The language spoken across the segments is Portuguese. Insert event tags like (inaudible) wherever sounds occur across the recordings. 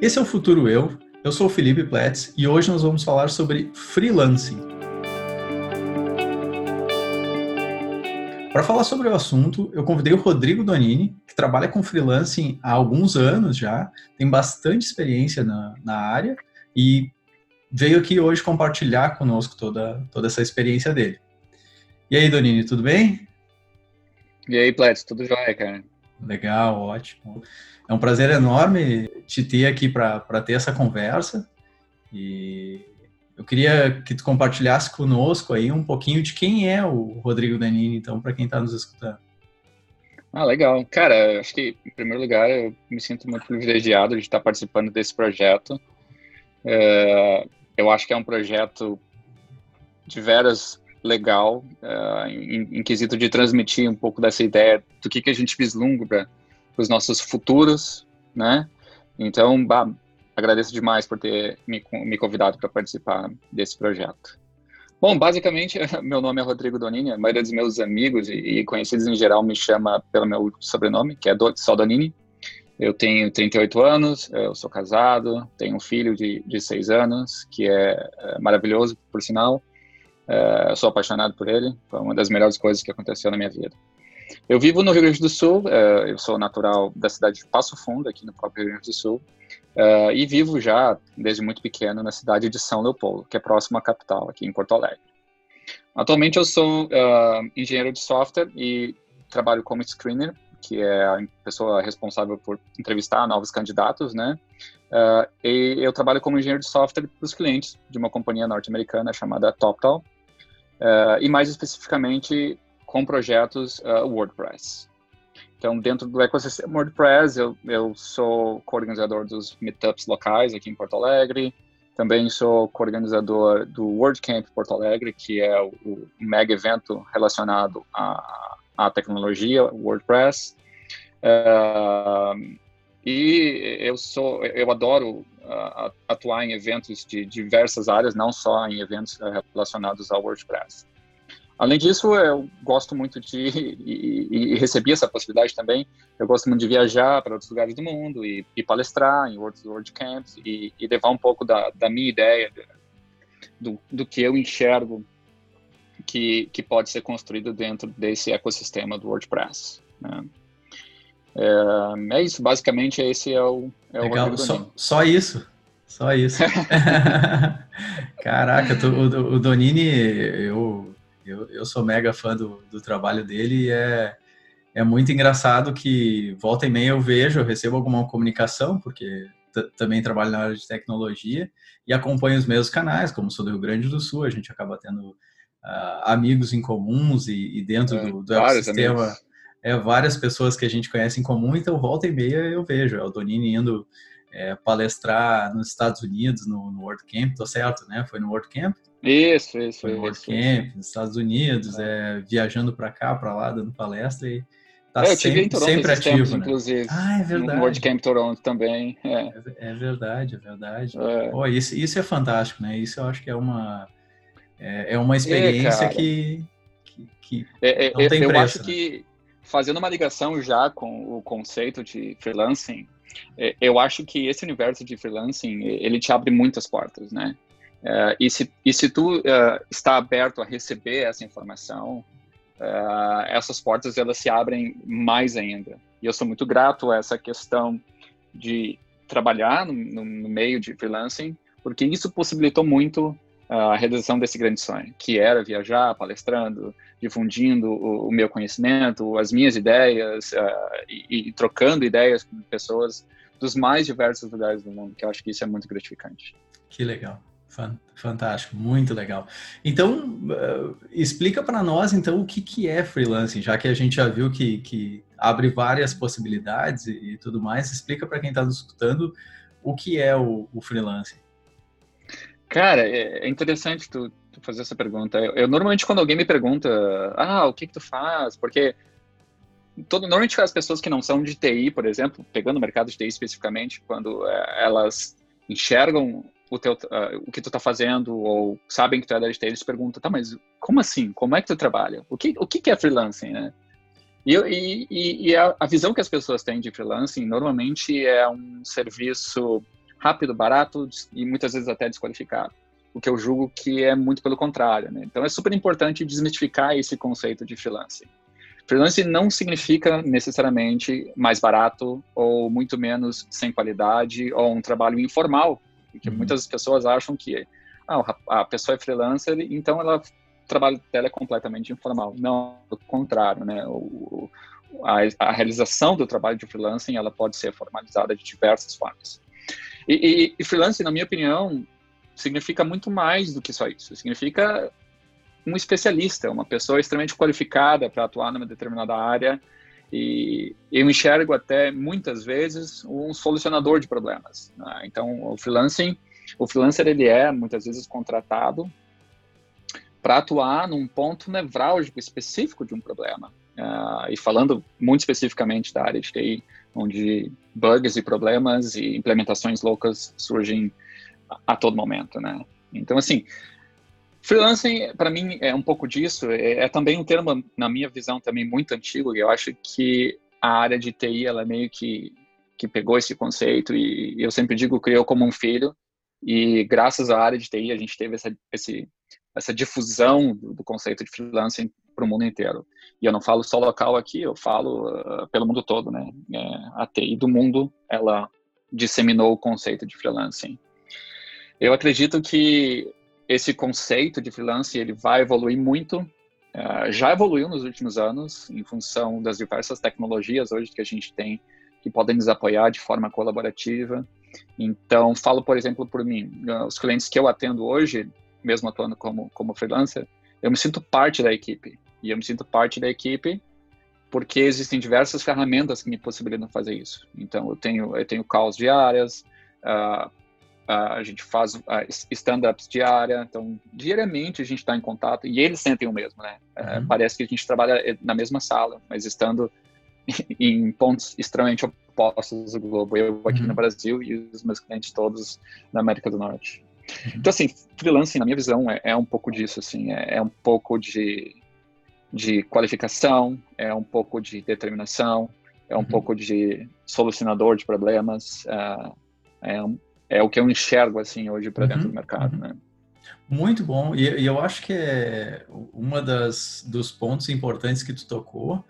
Esse é o Futuro Eu. Eu sou o Felipe Platz e hoje nós vamos falar sobre freelancing. Para falar sobre o assunto, eu convidei o Rodrigo Donini, que trabalha com freelancing há alguns anos já, tem bastante experiência na, na área e veio aqui hoje compartilhar conosco toda, toda essa experiência dele. E aí, Donini, tudo bem? E aí, Platz, tudo jóia, cara? Legal, ótimo. É um prazer enorme te ter aqui para ter essa conversa. E eu queria que tu compartilhasse conosco aí um pouquinho de quem é o Rodrigo Danini, então, para quem está nos escutando. Ah, legal. Cara, acho que, em primeiro lugar, eu me sinto muito privilegiado de estar participando desse projeto. É, eu acho que é um projeto de veras legal, uh, em, em, quesito de transmitir um pouco dessa ideia do que, que a gente vislumbra para os nossos futuros, né? Então, bah, agradeço demais por ter me, me convidado para participar desse projeto. Bom, basicamente, (laughs) meu nome é Rodrigo Donini, a maioria dos meus amigos e, conhecidos em geral me chama pelo meu sobrenome, que é do, só Donini. Eu tenho 38 anos, eu sou casado, tenho um filho de, de 6 anos, que é, é maravilhoso, por sinal. Uh, sou apaixonado por ele, foi uma das melhores coisas que aconteceu na minha vida. Eu vivo no Rio Grande do Sul, uh, eu sou natural da cidade de Passo Fundo, aqui no próprio Rio Grande do Sul, uh, e vivo já desde muito pequeno na cidade de São Leopoldo, que é próximo à capital, aqui em Porto Alegre. Atualmente eu sou engenheiro de software e trabalho como screener, que é a pessoa responsável por entrevistar novos candidatos, né? e eu trabalho como engenheiro de software para os clientes de uma companhia norte-americana chamada TopTal, uh, e mais especificamente com projetos uh, WordPress. Então, dentro do ecossistema WordPress, eu, eu sou coorganizador dos meetups locais aqui em Porto Alegre, também sou coorganizador do WordCamp Porto Alegre, que é o, o mega evento relacionado à, à tecnologia WordPress. Uh, e eu sou, eu adoro uh, atuar em eventos de diversas áreas, não só em eventos uh, relacionados ao WordPress. Além disso, eu gosto muito de, (laughs) e, e, recebi essa possibilidade também, eu gosto muito de viajar para outros lugares do mundo e, e palestrar em outros WordCamps e, e levar um pouco da, da minha ideia, do, do que eu enxergo que, que pode ser construído dentro desse ecossistema do WordPress. Né? É, é isso, basicamente esse é o, é Legal, o só, só isso. Só isso. (laughs) Caraca, tu, o, o, Donini, eu, eu, eu sou mega fã do, do trabalho dele e é, é muito engraçado que volta e meia eu vejo, eu recebo alguma comunicação, porque também trabalho na área de tecnologia e acompanho os meus canais, como sou do Rio Grande do Sul, a gente acaba tendo uh, amigos em comuns e, e dentro é, do, do ecossistema. Amigos é, várias pessoas que a gente conhece em comum, então volta e meia eu vejo. É o Donini indo é, palestrar nos Estados Unidos, no, no World Camp, tô certo, né? Foi no World Camp? Isso, isso. Foi no World Camp, nos Estados Unidos, é. é viajando para cá, para lá, dando palestra e tá é, eu sempre, em Toronto sempre ativo, tempos, né? inclusive. Ah, é verdade. No World Camp Toronto também. É, é, é verdade, é verdade. Oh, isso, isso é fantástico, né? Isso eu acho que é uma, é, uma experiência que, que, que não tem eu preço. Eu acho né? que fazendo uma ligação já com o conceito de freelancing, é, eu acho que esse universo de freelancing, ele te abre muitas portas, né? É, e, se, e se tu uh, está aberto a receber essa informação, essas portas elas se abrem mais ainda. E eu sou muito grato a essa questão de trabalhar no, no meio de freelancing, porque isso possibilitou muito a realização desse grande sonho, que era viajar palestrando, difundindo o, o meu conhecimento, as minhas ideias uh, e, e, trocando ideias com pessoas dos mais diversos lugares do mundo, que eu acho que isso é muito gratificante. Que legal. Fantástico, muito legal. Então, uh, explica para nós, então, o que, que é freelancing, já que a gente já viu que, que abre várias possibilidades e, e tudo mais, explica para quem está nos escutando o que é o, o freelancing. Cara, é, é interessante tu, tu fazer essa pergunta. Eu, eu, normalmente quando alguém me pergunta, ah, o que que tu faz? Porque todo, normalmente as pessoas que não são de TI, por exemplo, pegando o mercado de TI especificamente, quando é, elas enxergam o, teu, uh, o que tu tá fazendo ou sabem que tu é da TI, eles perguntam, tá, mas como assim? Como é que tu trabalha? O que, o que, que é freelancing, né? E, e, e a, a visão que as pessoas têm de freelancing normalmente é um serviço rápido, barato e muitas vezes até desqualificado. O que eu julgo que é muito pelo contrário. Né? Então é super importante desmistificar esse conceito de freelancing. Freelancing não significa necessariamente mais barato ou muito menos sem qualidade ou um trabalho informal, porque uhum. muitas pessoas acham que ah, a pessoa é freelancer, então ela o trabalho dela é completamente informal. Não, ao contrário, né? O, a, a, realização do trabalho de freelancing ela pode ser formalizada de diversas formas. E, e, e freelancing, na minha opinião, significa muito mais do que só isso. Significa um especialista, uma pessoa extremamente qualificada para atuar numa determinada área. E eu enxergo até muitas vezes um solucionador de problemas. Né? Então, o freelancing, o freelancer ele é muitas vezes contratado para atuar num ponto nevrálgico específico de um problema. Uh, e falando muito especificamente da área de TI, onde bugs e problemas e implementações loucas surgem a, todo momento, né? Então, assim, freelancing, para mim, é um pouco disso. É, é, também um termo, na minha visão, também muito antigo. E eu acho que a área de TI, ela meio que, que pegou esse conceito e eu sempre digo criou como um filho. E graças à área de TI, a gente teve essa, esse, essa difusão do, conceito de freelancing para o mundo inteiro. E eu não falo só local aqui, eu falo uh, pelo mundo todo, né? É, a TI do mundo, ela disseminou o conceito de freelancing. Eu acredito que esse conceito de freelancing ele vai evoluir muito. Uh, já evoluiu nos últimos anos, em função das diversas tecnologias hoje que a gente tem que podem nos apoiar de forma colaborativa. Então, falo, por exemplo, por mim, uh, os clientes que eu atendo hoje, mesmo atuando como, como freelancer, eu me sinto parte da equipe. E eu me sinto parte da equipe porque existem diversas ferramentas que me possibilitam fazer isso. Então, eu tenho, eu tenho calls diárias, uh, uh, a gente faz uh, stand-ups diária, então, diariamente a gente está em contato, e eles sentem o mesmo, né? Uhum. parece que a gente trabalha eh, na mesma sala, mas estando (laughs) em pontos extremamente opostos do globo. Eu aqui uhum. no Brasil e os meus clientes todos na América do Norte. Uhum. Então, assim, freelancing, na minha visão, é, é um pouco disso, assim, é, é um pouco de de qualificação, é um pouco de determinação, é um uhum. pouco de solucionador de problemas, uh, é, é, o que eu enxergo assim hoje para dentro uhum. do mercado, uhum. né? Muito bom, e, e, eu acho que é uma das dos pontos importantes que tu tocou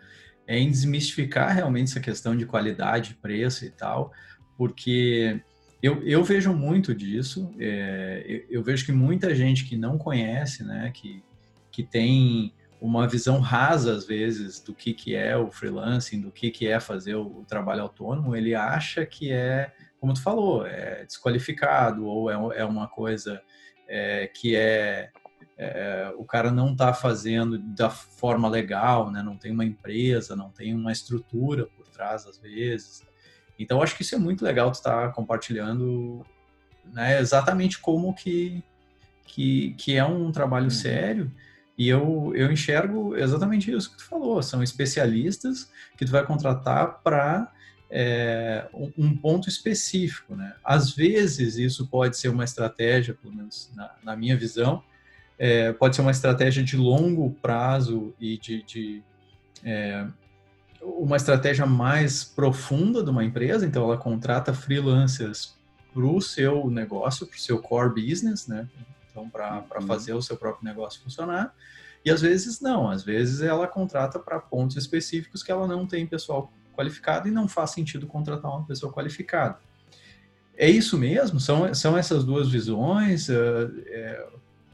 é em desmistificar realmente essa questão de qualidade, preço e tal, porque eu, eu vejo muito disso, é, eu, eu, vejo que muita gente que não conhece, né, que, que tem uma visão rasa, às vezes, do que, que é o freelancing, do que, que é fazer o, o trabalho autônomo, ele acha que é, como tu falou, é desqualificado ou é, é uma coisa é, que é, é, o cara não está fazendo da forma legal, né? não tem uma empresa, não tem uma estrutura por trás, às vezes. Então, acho que isso é muito legal tu estar tá compartilhando né, exatamente como que, que, que é um trabalho uhum. sério e eu, eu enxergo exatamente isso que tu falou, são especialistas que tu vai contratar para é, um ponto específico, né? Às vezes isso pode ser uma estratégia, pelo menos na, na minha visão, é, pode ser uma estratégia de longo prazo e de, de é, uma estratégia mais profunda de uma empresa, então ela contrata freelancers para o seu negócio, para o seu core business, né? então para uhum. fazer o seu próprio negócio funcionar. E às vezes não, às vezes ela contrata para pontos específicos que ela não tem pessoal qualificado e não faz sentido contratar uma pessoa qualificada. É isso mesmo? São, são essas duas visões? Uh, é,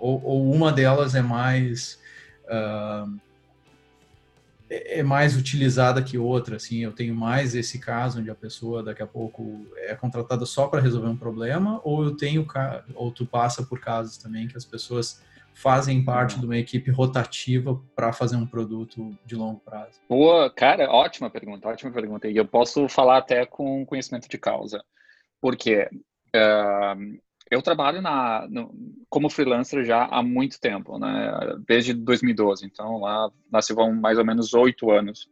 ou, ou, uma delas é mais uh, é mais utilizada que outra, assim, eu tenho mais esse caso onde a pessoa daqui a pouco é contratada só para resolver um problema, ou eu tenho, ou tu passa por casos também que as pessoas fazem parte de uma equipe rotativa para fazer um produto de longo prazo? Boa, cara, ótima pergunta, ótima pergunta. E eu posso falar até com conhecimento de causa, porque uh, eu trabalho na, no, como freelancer já há muito tempo, né? Desde 2012. Então lá, lá se vão mais ou menos oito anos.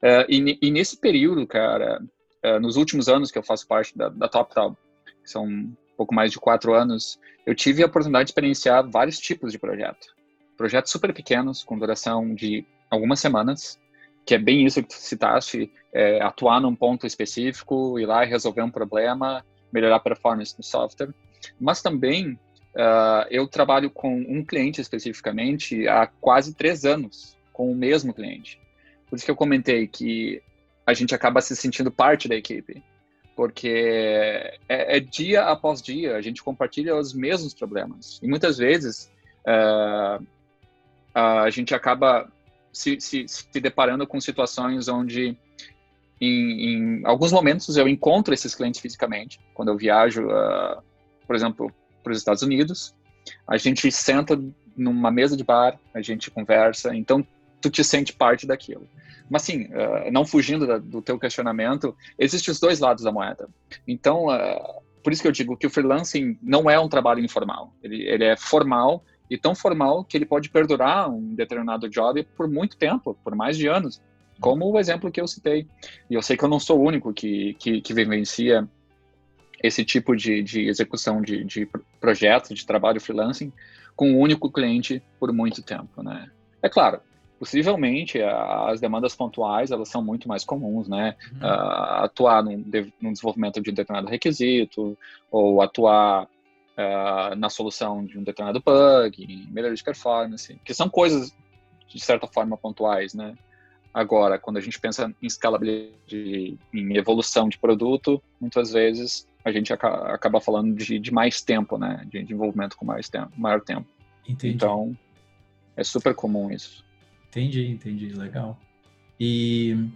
Uh, e, e, nesse período, cara, uh, nos últimos anos que eu faço parte da, da TopTal, que são um pouco mais de quatro anos, eu tive a oportunidade de experienciar vários tipos de projeto. Projetos super pequenos, com duração de algumas semanas, que é bem isso que tu citaste, é, atuar num ponto específico, ir lá e resolver um problema, melhorar a performance do software, mas também uh, eu trabalho com um cliente especificamente há quase três anos, com o mesmo cliente. Por isso que eu comentei que a gente acaba se sentindo parte da equipe, porque é, é dia após dia a gente compartilha os mesmos problemas. E muitas vezes uh, a gente acaba se, se, se deparando com situações onde em, em, alguns momentos eu encontro esses clientes fisicamente, quando eu viajo, uh, por exemplo, para os Estados Unidos, a gente senta numa mesa de bar, a gente conversa, então tu te sente parte daquilo. Mas sim, uh, não fugindo do teu questionamento, existem os dois lados da moeda. Então, uh, por isso que eu digo que o freelancing não é um trabalho informal, ele, ele é formal e tão formal que ele pode perdurar um determinado job por muito tempo, por mais de anos, como o exemplo que eu citei. E eu sei que eu não sou o único que, que, que vivencia esse tipo de, de execução de, de projetos, de trabalho freelancing, com um único cliente por muito tempo, né? É claro, possivelmente as demandas pontuais elas são muito mais comuns, né? Uhum. Uh, atuar num, num, desenvolvimento de um determinado requisito ou atuar uh, na solução de um determinado bug, melhoria de performance, que são coisas de certa forma pontuais, né? Agora, quando a gente pensa em escalabilidade, em evolução de produto, muitas vezes a gente acaba falando de, de mais tempo, né? De desenvolvimento com mais tempo, maior tempo. Entendi. Então, é super comum isso. Entendi, entendi, legal. E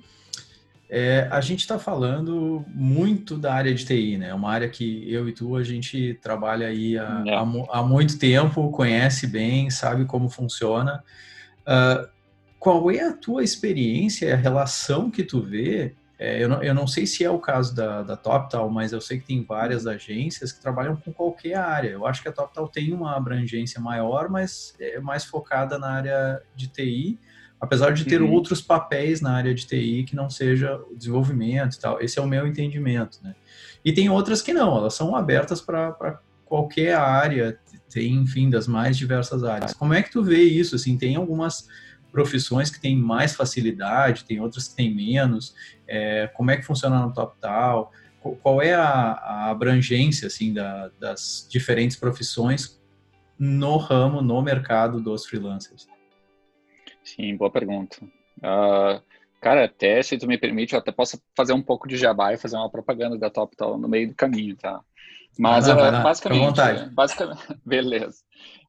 é, a gente está falando muito da área de TI, né? Uma área que eu e tu a gente trabalha aí há, é. há, há muito tempo, conhece bem, sabe como funciona. Uh, qual é a tua experiência, a relação que tu vê? É, eu, não, eu não sei se é o caso da, da TopTal, mas eu sei que tem várias agências que trabalham com qualquer área. Eu acho que a TopTal tem uma abrangência maior, mas é mais focada na área de TI apesar de ter uhum. outros papéis na área de TI que não seja o desenvolvimento e tal. Esse é o meu entendimento, né? E tem outras que não, elas são abertas para qualquer área, tem, enfim, das mais diversas áreas. Como é que tu vê isso? Assim, tem algumas profissões que têm mais facilidade, tem outras que têm menos. É, como é que funciona no TopTal? Qual é a, a abrangência, assim, da, das diferentes profissões no ramo, no mercado dos freelancers? Sim, boa pergunta. Uh, cara, até se tu me permite, eu até posso fazer um pouco de jabá e fazer uma propaganda da TopTal no meio do caminho, tá? Mas lá, vai lá. basicamente, basicamente, (laughs) beleza.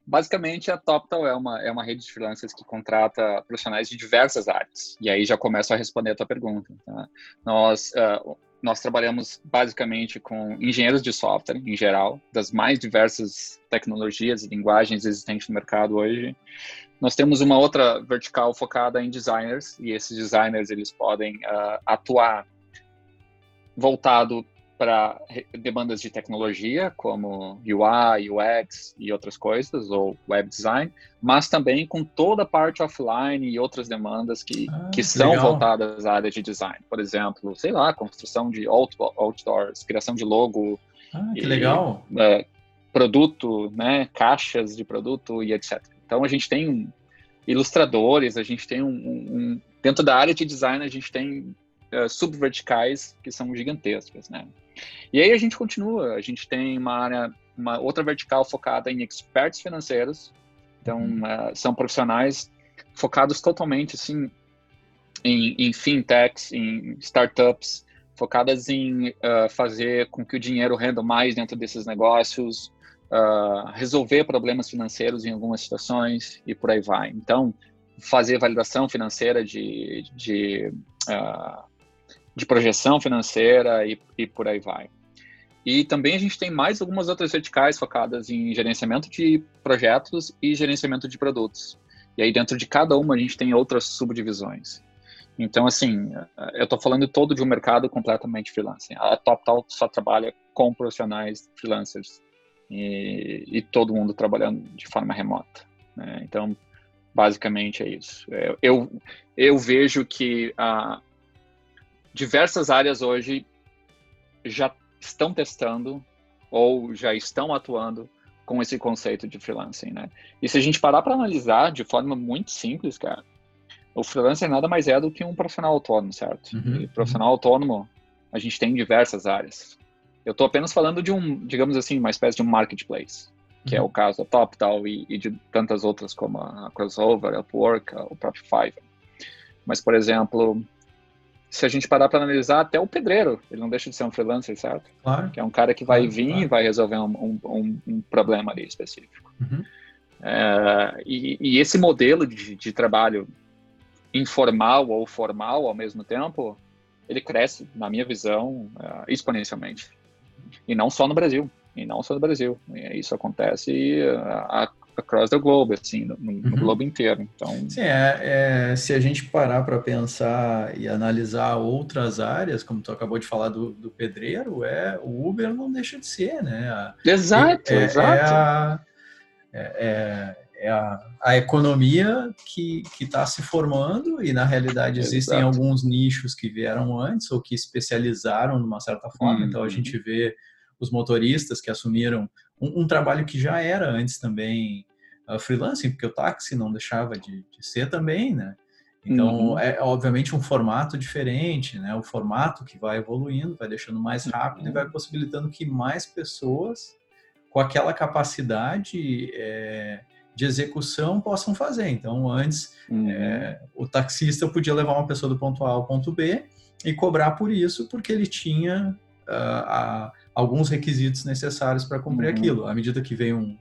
Basicamente, a TopTal é uma, é uma rede de freelancers que contrata profissionais de diversas áreas. E aí já começo a responder a tua pergunta. Tá? Nós, uh, nós trabalhamos basicamente com engenheiros de software, em geral, das mais diversas tecnologias e linguagens existentes no mercado hoje. Nós temos uma outra vertical focada em designers, e esses designers eles podem uh, atuar voltado para demandas de tecnologia, como UI, UX e outras coisas, ou web design, mas também com toda a parte offline e outras demandas que, ah, que são legal. voltadas à área de design. Por exemplo, sei lá, construção de outdoors, criação de logo. Ah, que e, legal! É, produto, né, caixas de produto e etc. Então a gente tem ilustradores, a gente tem um, um dentro da área de design a gente tem uh, subverticais que são gigantescas, né? E aí a gente continua, a gente tem uma área, uma outra vertical focada em experts financeiros, então uh, são profissionais focados totalmente assim em, em fintechs, em startups, focadas em uh, fazer com que o dinheiro renda mais dentro desses negócios, uh, resolver problemas financeiros em algumas situações e por aí vai. Então, fazer validação financeira de, de, uh, de projeção financeira e, e por aí vai. E também a gente tem mais algumas outras verticais focadas em gerenciamento de projetos e gerenciamento de produtos. E aí dentro de cada uma a gente tem outras subdivisões. Então, assim, eu estou falando todo de um mercado completamente freelance. A TopTal só trabalha com profissionais freelancers e, e todo mundo trabalhando de forma remota. Né? Então, basicamente é isso. É, eu, eu vejo que ah, diversas áreas hoje já estão testando ou já estão atuando com esse conceito de freelancing, né? E se a gente parar para analisar de forma muito simples, cara, o freelancer nada mais é do que um profissional autônomo, certo? Uhum. E profissional autônomo, a gente tem diversas áreas. Eu estou apenas falando de um, digamos assim, uma espécie de um marketplace, que é uhum. é o caso da TopTal e, e, de tantas outras como a Crossover, a Upwork, o próprio Fiverr. Mas, por exemplo, se a gente parar para analisar, até o pedreiro, ele não deixa de ser um freelancer, certo? Claro. Que é um cara que vai claro, vir claro. e vai resolver um, um, um, problema ali específico. Uhum. É, e, e, esse modelo de, de, trabalho informal ou formal ao mesmo tempo, ele cresce, na minha visão, uh, exponencialmente. E não só no Brasil. E não só no Brasil. Isso acontece uh, across the globe, assim, no, no uhum. globo inteiro. Então, Sim, é, é se a gente parar para pensar e analisar outras áreas, como tu acabou de falar do, do pedreiro, é o Uber não deixa de ser, né? A, exato, é, é exato. É a, é, é a, a, economia que está se formando e, na realidade, existem exato. alguns nichos que vieram antes ou que especializaram de uma certa forma. Uhum. Então, a gente vê os motoristas que assumiram um, um trabalho que já era antes também uh, freelancing, porque o táxi não deixava de, de ser também, né? Então, uhum. é obviamente um formato diferente, né? O formato que vai evoluindo, vai deixando mais rápido uhum. e vai possibilitando que mais pessoas com aquela capacidade é, de execução possam fazer. Então, antes, uhum. é, o taxista podia levar uma pessoa do ponto A ao ponto B e cobrar por isso, porque ele tinha uh, a, alguns requisitos necessários para cumprir uhum. aquilo. À medida que veio um,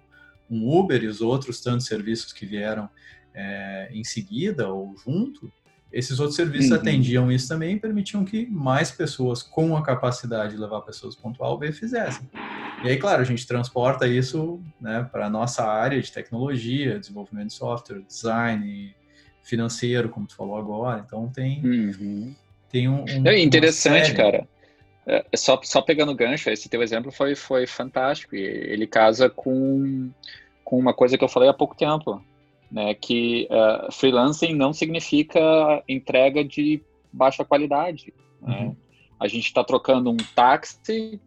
um, Uber e os outros tantos serviços que vieram é, em seguida ou junto, esses outros serviços uhum. atendiam isso também e permitiam que mais pessoas com a capacidade de levar pessoas do ponto A ao B fizessem. E aí, claro, a gente transporta isso né, para a nossa área de tecnologia, desenvolvimento de software, design, financeiro, como tu falou agora. Então tem, uhum. tem um, um. É interessante, cara. É, é, só, só pegando gancho, esse teu exemplo foi, foi fantástico. E ele casa com, com uma coisa que eu falei há pouco tempo, né? Que uh, freelancing não significa entrega de baixa qualidade. Né? Uhum. Né? A gente está trocando um táxi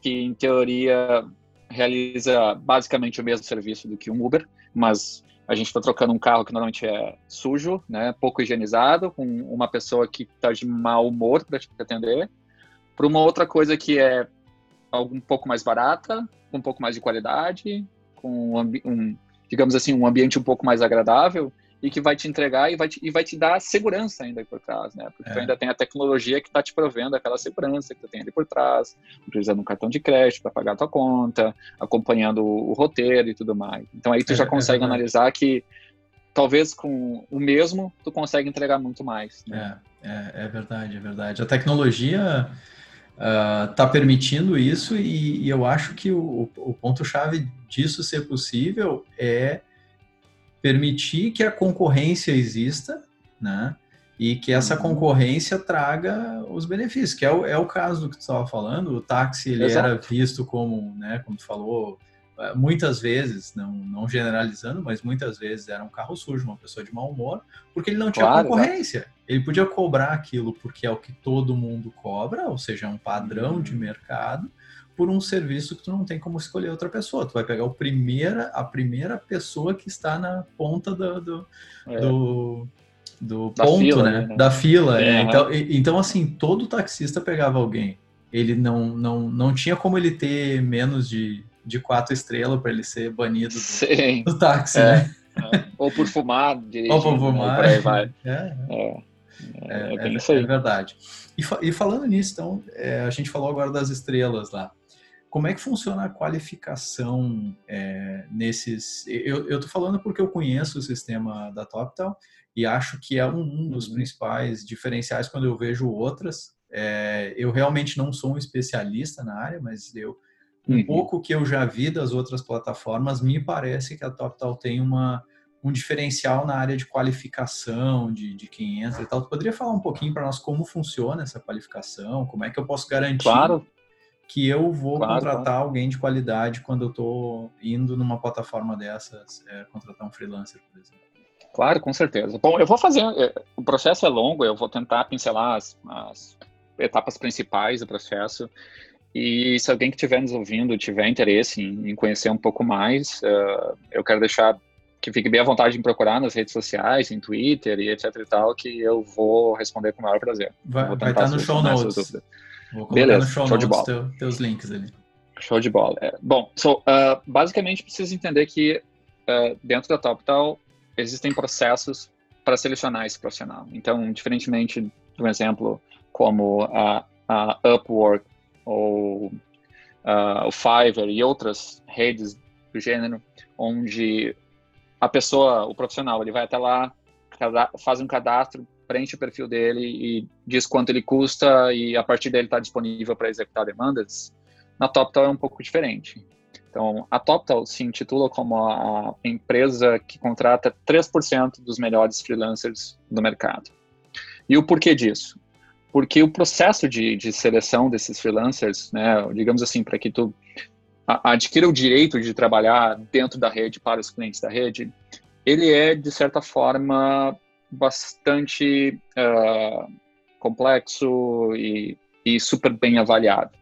que, em teoria, realiza basicamente o mesmo serviço do que um Uber, mas a gente está trocando um carro que normalmente é sujo, né, pouco higienizado, com uma pessoa que está de mau humor para te atender, para uma outra coisa que é algo um pouco mais barata, com um pouco mais de qualidade, com um, um, digamos assim, um ambiente um pouco mais agradável e que vai te entregar e vai te, e vai te dar segurança ainda por trás, né? Porque é. tu ainda tem a tecnologia que está te provendo aquela segurança que tu tem ali por trás, utilizando um cartão de crédito para pagar a tua conta, acompanhando o, o, roteiro e tudo mais. Então aí tu é, já consegue é analisar que talvez com o mesmo tu consegue entregar muito mais. Né? É, é, é verdade, é verdade. A tecnologia está uh, permitindo isso e, e, eu acho que o, o ponto-chave disso ser possível é permitir que a concorrência exista, né? E que essa uhum. concorrência traga os benefícios, que é o, é o caso do que tu estava falando. O táxi ele era visto como, né, como tu falou, muitas vezes, não, não generalizando, mas muitas vezes era um carro sujo, uma pessoa de mau humor, porque ele não tinha claro, concorrência. Né? Ele podia cobrar aquilo porque é o que todo mundo cobra, ou seja, é um padrão de uhum. mercado, por um serviço que tu não tem como escolher outra pessoa. Tu vai pegar o primeira, a primeira pessoa que está na ponta do, do, é. do, do ponto, fila, né? né? Da fila. É. Então, então, assim, todo taxista pegava alguém. Ele não, não, não tinha como ele ter menos de de quatro estrelas para ele ser banido do, do táxi, é, né? É. Ou por fumar, Ou por fumar. Aí vai. É, é, é, é, é verdade. E, e, falando nisso, então, a gente falou agora das estrelas lá. Como é que funciona a qualificação nesses... Eu, eu tô falando porque eu conheço o sistema da TopTal e acho que é um, um dos uhum. principais diferenciais quando eu vejo outras. eu realmente não sou um especialista na área, mas eu um uhum. pouco que eu já vi das outras plataformas, me parece que a TopTal tem uma, um diferencial na área de qualificação de, de quem entra e tal. Tu poderia falar um pouquinho para nós como funciona essa qualificação? Como é que eu posso garantir claro. que eu vou claro, contratar claro. alguém de qualidade quando eu estou indo numa plataforma dessas, é, contratar um freelancer, por exemplo? Claro, com certeza. Bom, eu vou fazer. É, o processo é longo, eu vou tentar pincelar as, as etapas principais do processo. E se alguém que estiver nos ouvindo tiver interesse em, em conhecer um pouco mais, uh, eu quero deixar que fique bem à vontade em procurar nas redes sociais, em Twitter e etc e tal, que eu vou responder com o maior prazer. Vai, vai estar no show notes. Vou colocar Beleza, no show, show de bola. Teu, teus links ali. Show de bola. É, bom, so, uh, basicamente precisa entender que uh, dentro da TopTal existem processos para selecionar esse profissional. Então, diferentemente de um exemplo como a, a Upwork ou uh, o Fiverr e outras redes do gênero, onde a pessoa, o profissional, ele vai até lá, faz um cadastro, preenche o perfil dele e diz quanto ele custa e a partir dele está disponível para executar demandas. Na TopTal é um pouco diferente. Então, a TopTal se intitula como a empresa que contrata 3% dos melhores freelancers do mercado. E o porquê disso? Porque o processo de, de seleção desses freelancers, né, digamos assim, para que tu adquira o direito de trabalhar dentro da rede para os clientes da rede, ele é, de certa forma, bastante uh, complexo e, e super bem avaliado.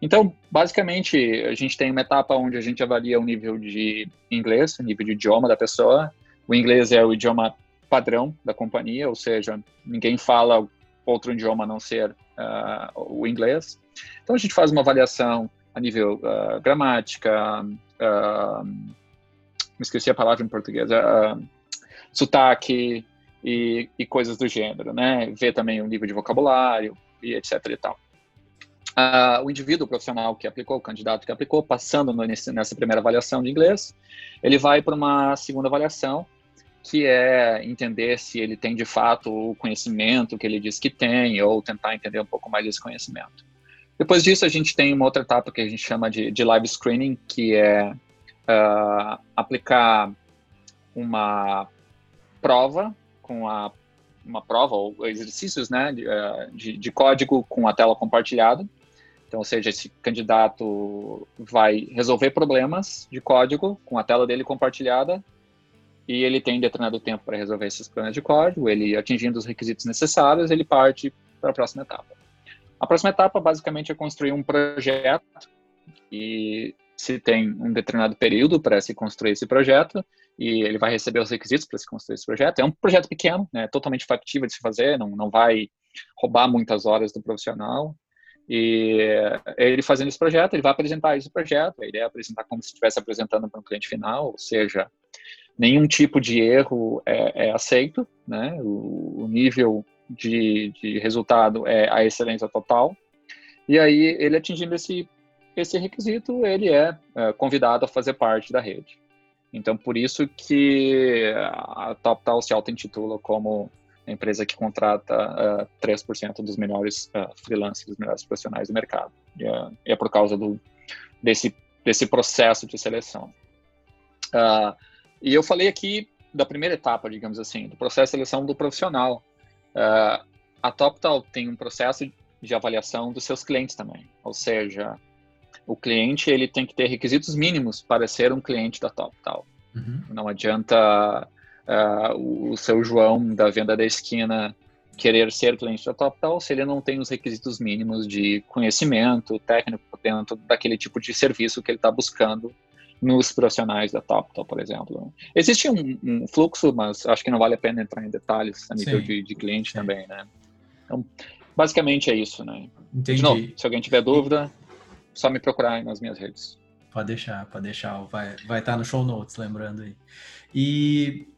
Então, basicamente, a gente tem uma etapa onde a gente avalia o nível de inglês, o nível de idioma da pessoa. O inglês é o idioma padrão da companhia, ou seja, ninguém fala outro idioma a não ser uh, o inglês. Então, a gente faz uma avaliação a nível uh, gramática, uh, me esqueci a palavra em português, sotaque e, e coisas do gênero, né? Ver também o nível de vocabulário e etc e tal uh, o indivíduo profissional que aplicou, o candidato que aplicou, passando no, nessa primeira avaliação de inglês, ele vai para uma segunda avaliação, que é entender se ele tem de fato o conhecimento que ele diz que tem, ou tentar entender um pouco mais desse conhecimento. Depois disso, a gente tem uma outra etapa que a gente chama de, de live screening, que é uh, aplicar uma prova com a uma prova ou exercícios né, de, ah, de, de, código com a tela compartilhada. Então, ou seja, esse candidato vai resolver problemas de código com a tela dele compartilhada e ele tem determinado tempo para resolver esses problemas de código, ele atingindo os requisitos necessários, ele parte para a próxima etapa. A próxima etapa, basicamente, é construir um projeto e se tem um determinado período para se construir esse projeto e ele vai receber os requisitos para se construir esse projeto. É um projeto pequeno, né, totalmente factível de se fazer, não, não vai roubar muitas horas do profissional, e ele fazendo esse projeto, ele vai apresentar esse projeto, a ideia é apresentar como se estivesse apresentando para um cliente final, ou seja, nenhum tipo de erro é, é aceito, né? O, o nível de, de, resultado é a excelência total. E aí, ele atingindo esse, esse requisito, ele é, é convidado a fazer parte da rede. Então, por isso que a TopTal se auto-intitula como a empresa que contrata uh, eh, 3% dos melhores uh, freelancers, dos melhores profissionais do mercado. E é, é por causa do, desse, desse processo de seleção. Uh, e eu falei aqui da primeira etapa, digamos assim, do processo de seleção do profissional. Uh, a TopTal tem um processo de avaliação dos seus clientes também, ou seja, o cliente ele tem que ter requisitos mínimos para ser um cliente da TopTal. Uhum. Não adianta uh, o seu João da venda da esquina querer ser cliente da TopTal se ele não tem os requisitos mínimos de conhecimento técnico dentro daquele tipo de serviço que ele está buscando nos profissionais da TopTal, por exemplo. Existe um, um, fluxo, mas acho que não vale a pena entrar em detalhes a nível de, de, cliente Sim. também, né? Então, basicamente é isso, né? Entendi. De novo, se alguém tiver dúvida, só me procurar nas minhas redes. Pode deixar, pode deixar. Vai, vai estar no show notes, lembrando aí. E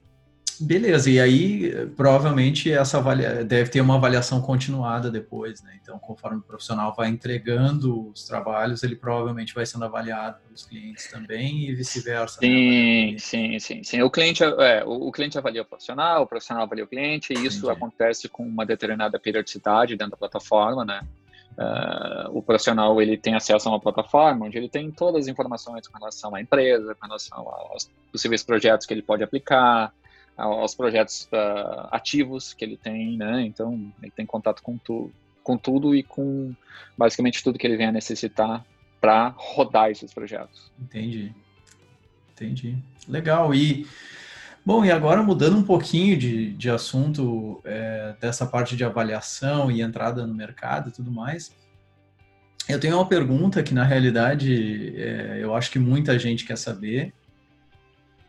Beleza, e aí provavelmente essa avalia... deve ter uma avaliação continuada depois, né? Então, conforme o profissional vai entregando os trabalhos, ele provavelmente vai sendo avaliado pelos clientes também e vice-versa. Né? Sim, né? sim, sim, sim. O cliente, é, o, o, cliente avalia o profissional, o profissional avalia o cliente, e isso Entendi. acontece com uma determinada periodicidade dentro da plataforma, né? Uh, o profissional ele tem acesso a uma plataforma onde ele tem todas as informações com relação à empresa, com relação aos possíveis projetos que ele pode aplicar, aos projetos uh, ativos que ele tem, né? Então, ele tem contato com, tu, com tudo e com basicamente tudo que ele venha necessitar para rodar esses projetos. Entendi. Entendi. Legal. E, bom, e agora mudando um pouquinho de, de assunto é, dessa parte de avaliação e entrada no mercado e tudo mais, eu tenho uma pergunta que, na realidade, é, eu acho que muita gente quer saber.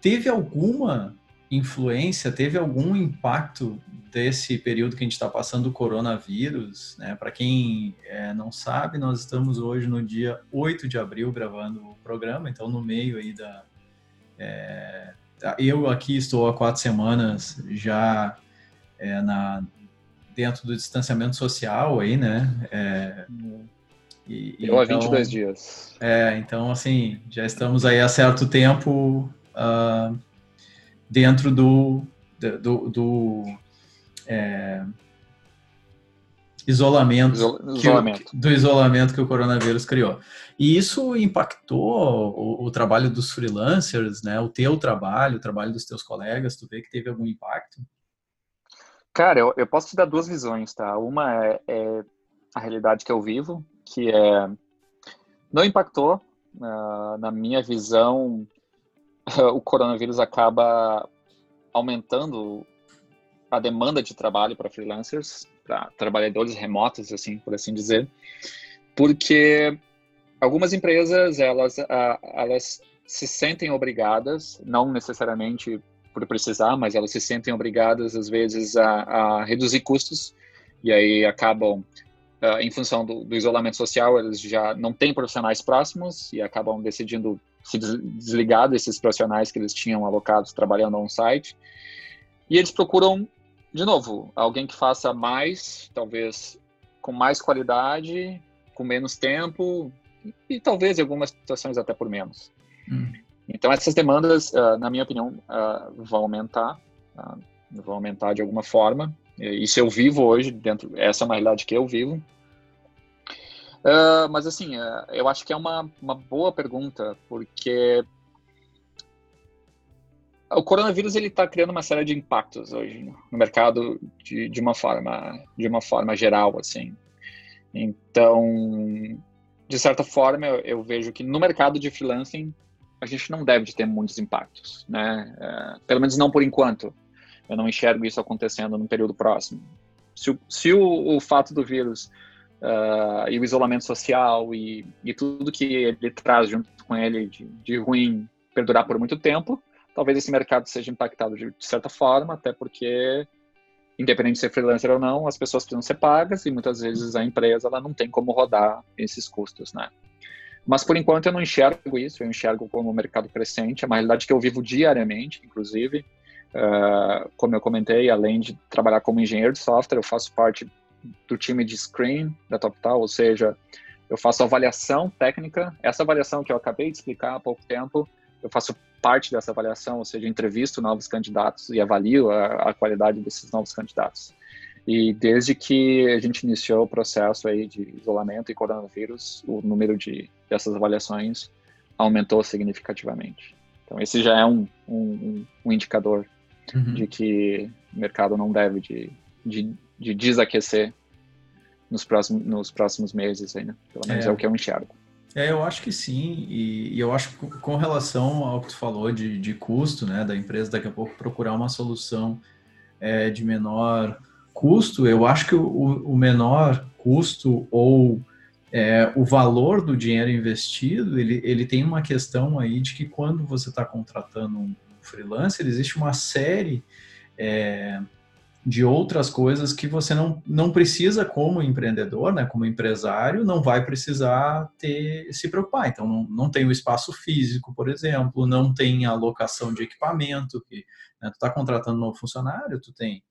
Teve alguma influência, teve algum impacto desse período que a gente está passando do coronavírus? Né? Para quem é, não sabe, nós estamos hoje no dia 8 de abril gravando o programa, então no meio aí da. É, eu aqui estou há quatro semanas já é, na, dentro do distanciamento social aí, né? É, e, eu há 22 então, dias. É, então assim, já estamos aí há certo tempo uh, dentro do, do, do é, isolamento, isolamento. Que, do isolamento que o coronavírus criou. E isso impactou o, o, trabalho dos freelancers, né? O teu trabalho, o trabalho dos teus colegas, tu vê que teve algum impacto? Cara, eu, eu posso te dar duas visões, tá? Uma é, é a realidade que eu vivo, que é não impactou uh, na minha visão (laughs) o coronavírus acaba aumentando a demanda de trabalho para freelancers, para trabalhadores remotos, assim, por assim dizer, porque algumas empresas elas elas se sentem obrigadas, não necessariamente por precisar, mas elas se sentem obrigadas às vezes a, a reduzir custos e aí acabam Uh, em função do, do, isolamento social, eles já não têm profissionais próximos e acabam decidindo se desligar desses profissionais que eles tinham alocados trabalhando on-site. E eles procuram, de novo, alguém que faça mais, talvez com mais qualidade, com menos tempo e, talvez em algumas situações até por menos. Hum. Então essas demandas, uh, na minha opinião, uh, vão aumentar, vão aumentar de alguma forma. Isso eu vivo hoje, dentro, essa é uma realidade que eu vivo. Uh, mas assim, uh, eu acho que é uma, uma boa pergunta, porque o coronavírus ele está criando uma série de impactos hoje no mercado de, de uma forma de uma forma geral assim. Então, de certa forma, eu, eu vejo que no mercado de freelancing a gente não deve ter muitos impactos, né? Uh, pelo menos não por enquanto. Eu não enxergo isso acontecendo no período próximo. Se, o, se o, o fato do vírus uh, e o isolamento social e, e, tudo que ele traz junto com ele de, de, ruim perdurar por muito tempo, talvez esse mercado seja impactado de, de certa forma, até porque independente de ser freelancer ou não, as pessoas precisam ser pagas e muitas vezes a empresa ela não tem como rodar esses custos, né? Mas por enquanto eu não enxergo isso, eu enxergo como um mercado crescente, é uma realidade que eu vivo diariamente, inclusive. Uh, como eu comentei, além de trabalhar como engenheiro de software, eu faço parte do time de screen da TopTal, ou seja, eu faço avaliação técnica. Essa avaliação que eu acabei de explicar há pouco tempo, eu faço parte dessa avaliação, ou seja, entrevisto novos candidatos e avalio a, a qualidade desses novos candidatos. E desde que a gente iniciou o processo aí de isolamento e coronavírus, o número de dessas avaliações aumentou significativamente. Então esse já é um, um, um indicador uhum. de que o mercado não deve de, de, de desaquecer nos próximos, nos próximos meses ainda. Pelo menos é. é o que eu enxergo. É, eu acho que sim, e, e, eu acho que com relação ao que tu falou de, de custo, né, da empresa daqui a pouco procurar uma solução é, de menor custo, eu acho que o, o menor custo ou é, o valor do dinheiro investido, ele, ele tem uma questão aí de que quando você está contratando um freelancer, existe uma série é, de outras coisas que você não, não precisa como empreendedor, né, como empresário, não vai precisar ter se preocupar. Então, não, não tem o espaço físico, por exemplo, não tem a locação de equipamento, que né, tu está contratando um novo funcionário, tu tem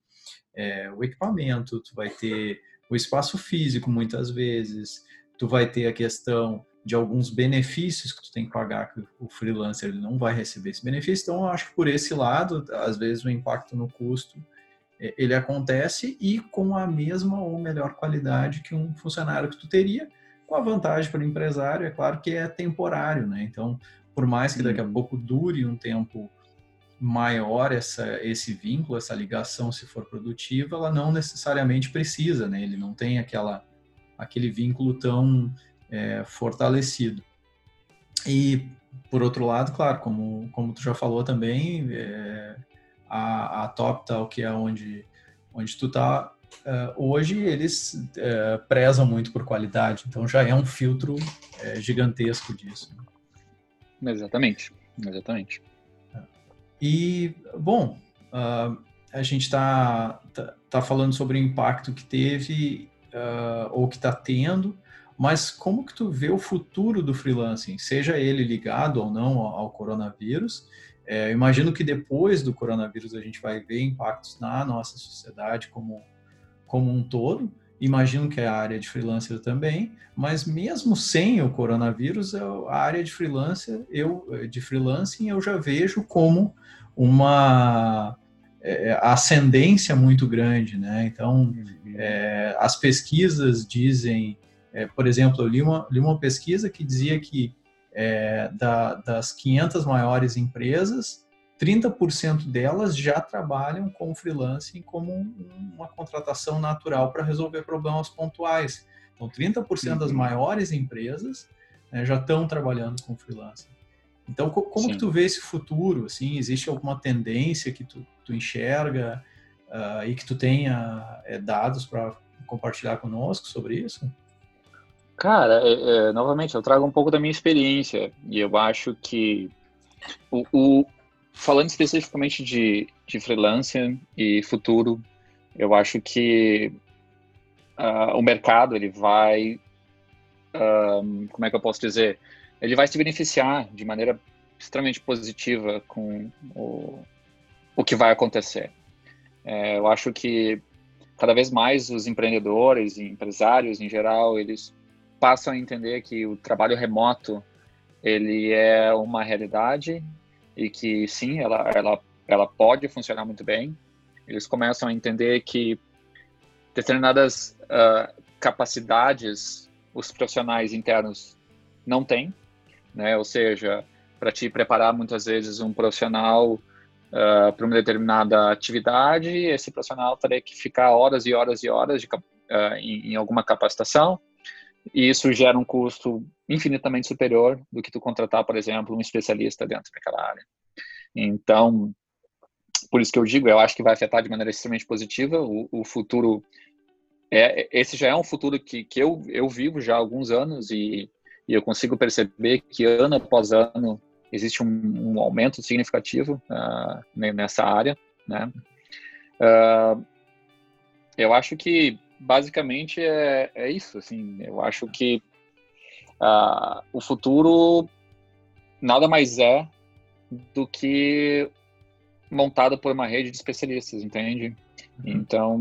é, o equipamento, tu vai ter o espaço físico muitas vezes, tu vai ter a questão de alguns benefícios que tu tem que pagar que o freelancer ele não vai receber esse benefício. Então, eu acho que por esse lado, às vezes o impacto no custo ele acontece e com a mesma ou melhor qualidade que um funcionário que tu teria, com a vantagem para o empresário, é claro que é temporário, né? Então, por mais que daqui a pouco dure um tempo maior essa, esse vínculo, essa ligação, se for produtiva, ela não necessariamente precisa, né? Ele não tem aquela, aquele vínculo tão é, fortalecido. E, por outro lado, claro, como, como tu já falou também, é, a, a TopTal, que é onde, onde tu tá, uh, hoje eles uh, prezam muito por qualidade, então já é um filtro uh, gigantesco disso. Exatamente, exatamente. E, bom, a gente está tá, tá, falando sobre o impacto que teve ou que está tendo, mas como que tu vê o futuro do freelancing, seja ele ligado ou não ao, ao coronavírus? É, imagino que depois do coronavírus a gente vai ver impactos na nossa sociedade como, como um todo, imagino que é a área de freelancer também, mas mesmo sem o coronavírus, a área de freelancer, eu de freelancing eu já vejo como uma é, ascendência muito grande, né? Então, uhum. é, as pesquisas dizem, é, por exemplo, eu li uma, li uma pesquisa que dizia que é, da, das 500 maiores empresas, 30% delas já trabalham com freelancing como uma contratação natural para resolver problemas pontuais. Então, 30% uhum. das maiores empresas né, já estão trabalhando com freelancing. Então, como Sim. que tu vê esse futuro? Assim, existe alguma tendência que tu, tu enxerga uh, e que tu tenha é, dados para compartilhar conosco sobre isso? Cara, é, é, novamente, eu trago um pouco da minha experiência e eu acho que o, o falando especificamente de, de freelancer e futuro, eu acho que uh, o mercado ele vai, como é que eu posso dizer, ele vai se beneficiar de maneira extremamente positiva com o, o que vai acontecer. É, eu acho que cada vez mais os empreendedores e empresários em geral eles passam a entender que o trabalho remoto ele é uma realidade e que sim, ela, ela, ela pode funcionar muito bem. Eles começam a entender que determinadas uh, capacidades os profissionais internos não têm, né? Ou seja, para te preparar muitas vezes um profissional uh, para uma determinada atividade, esse profissional teria que ficar horas e horas e horas de, uh, em, em alguma capacitação, e isso gera um custo infinitamente superior do que tu contratar, por exemplo, um especialista dentro daquela área. Então, por isso que eu digo, eu acho que vai afetar de maneira extremamente positiva o, o futuro. É, esse já é um futuro que, que eu, eu vivo já há alguns anos e, e eu consigo perceber que ano após ano existe um, um aumento significativo uh, nessa área, né? Uh, eu acho que basicamente é, é isso, assim, eu acho que uh, o futuro nada mais é do que montado por uma rede de especialistas, entende? Uhum. Então,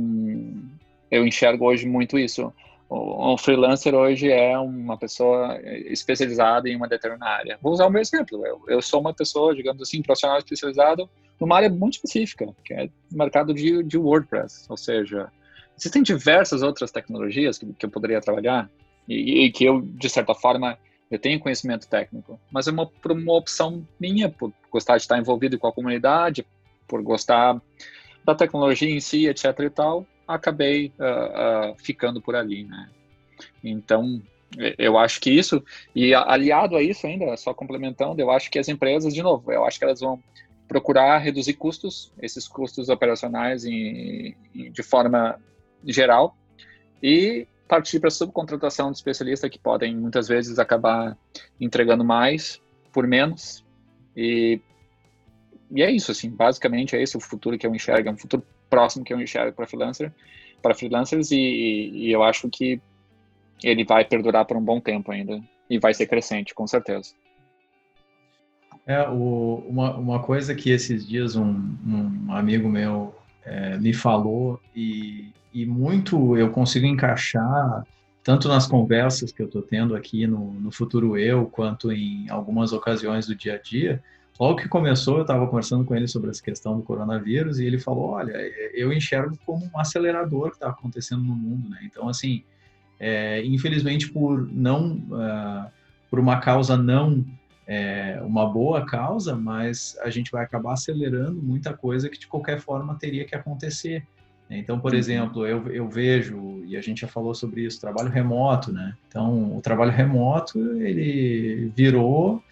eu enxergo hoje muito isso. Um freelancer hoje é uma pessoa especializada em uma determinada área. Vou usar o meu exemplo. Eu, eu sou uma pessoa, digamos assim, profissional especializado numa área muito específica, que é o mercado de, de WordPress. Ou seja, existem diversas outras tecnologias que, que eu poderia trabalhar e, e, que eu, de certa forma, eu tenho conhecimento técnico, mas é uma, uma opção minha, por gostar de estar envolvido com a comunidade, por gostar da tecnologia em si, etc e tal, acabei uh, uh, ficando por ali, né? Então, eu acho que isso, e aliado a isso ainda, só complementando, eu acho que as empresas, de novo, eu acho que elas vão procurar reduzir custos, esses custos operacionais em, em, de forma geral, e partir para subcontratação de especialistas que podem muitas vezes acabar entregando mais por menos. E, e é isso, assim, basicamente é esse o futuro que eu enxergo, é um futuro próximo que eu enxergo para freelancer, para freelancers e, e, eu acho que ele vai perdurar por um bom tempo ainda e vai ser crescente, com certeza. É, o, uma, uma coisa que esses dias um, um amigo meu é, me falou e, e muito eu consigo encaixar tanto nas conversas que eu estou tendo aqui no, no Futuro Eu, quanto em algumas ocasiões do dia a dia, Logo que começou, eu estava conversando com ele sobre essa questão do coronavírus e ele falou: olha, eu enxergo como um acelerador que está acontecendo no mundo, né? Então, assim, é, infelizmente por não, uh, por uma causa não é, uma boa causa, mas a gente vai acabar acelerando muita coisa que de qualquer forma teria que acontecer. Então, por uhum. exemplo, eu, eu vejo, e a gente já falou sobre isso, trabalho remoto, né? Então, o trabalho remoto, ele virou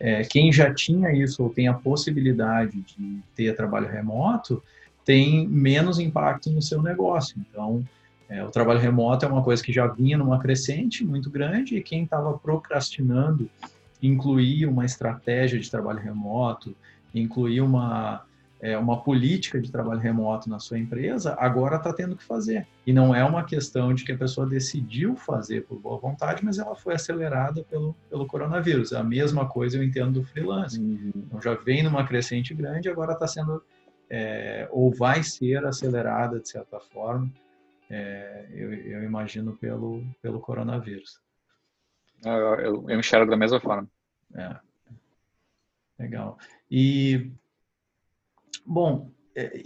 é, quem já tinha isso ou tem a possibilidade de ter trabalho remoto tem menos impacto no seu negócio. Então, é, o trabalho remoto é uma coisa que já vinha numa crescente muito grande e quem estava procrastinando incluir uma estratégia de trabalho remoto, incluir uma é, uma política de trabalho remoto na sua empresa, agora está tendo que fazer. E não é uma questão de que a pessoa decidiu fazer por boa vontade, mas ela foi acelerada pelo, pelo coronavírus. A mesma coisa eu entendo do freelance. Uhum. Então já vem numa crescente grande, agora está sendo, é, ou vai ser acelerada de certa forma, é, eu, eu, imagino pelo, pelo coronavírus. Eu, eu, eu enxergo da mesma forma. É. Legal. E, bom, é,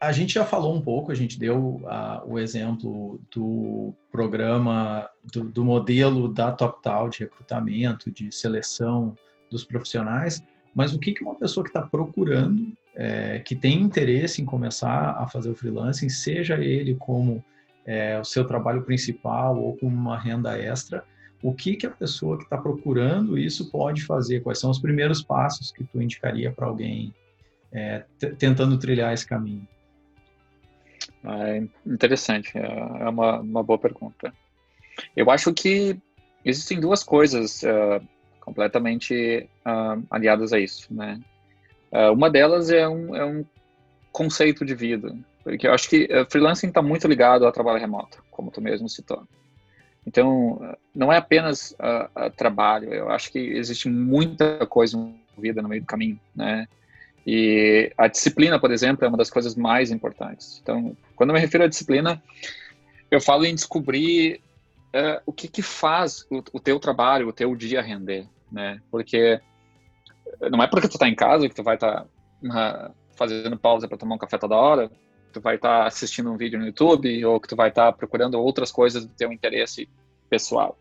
a gente já falou um pouco, a gente deu a, o exemplo do programa, do, do modelo da TopTal de recrutamento, de seleção dos profissionais, mas o que, que uma pessoa que está procurando, é, que tem interesse em começar a fazer o freelancing, seja ele como é, o seu trabalho principal ou como uma renda extra, o que, que a pessoa que está procurando isso pode fazer? Quais são os primeiros passos que tu indicaria para alguém é, tentando trilhar esse caminho? É interessante, é, é uma, uma boa pergunta. Eu acho que existem duas coisas uh, completamente uh, aliadas a isso, né? Uh, uma delas é um, é um conceito de vida, porque eu acho que freelancing está muito ligado ao trabalho remoto, como tu mesmo citou. Então, não é apenas uh, trabalho, eu acho que existe muita coisa envolvida no meio do caminho, né? E a disciplina, por exemplo, é uma das coisas mais importantes. Então, quando eu me refiro à disciplina, eu falo em descobrir uh, o que que faz o, o, teu trabalho, o teu dia render, né? Porque não é porque tu está em casa que tu vai estar tá, fazendo pausa para tomar um café toda hora, tu vai estar tá assistindo um vídeo no YouTube ou que tu vai estar tá procurando outras coisas do teu interesse pessoal.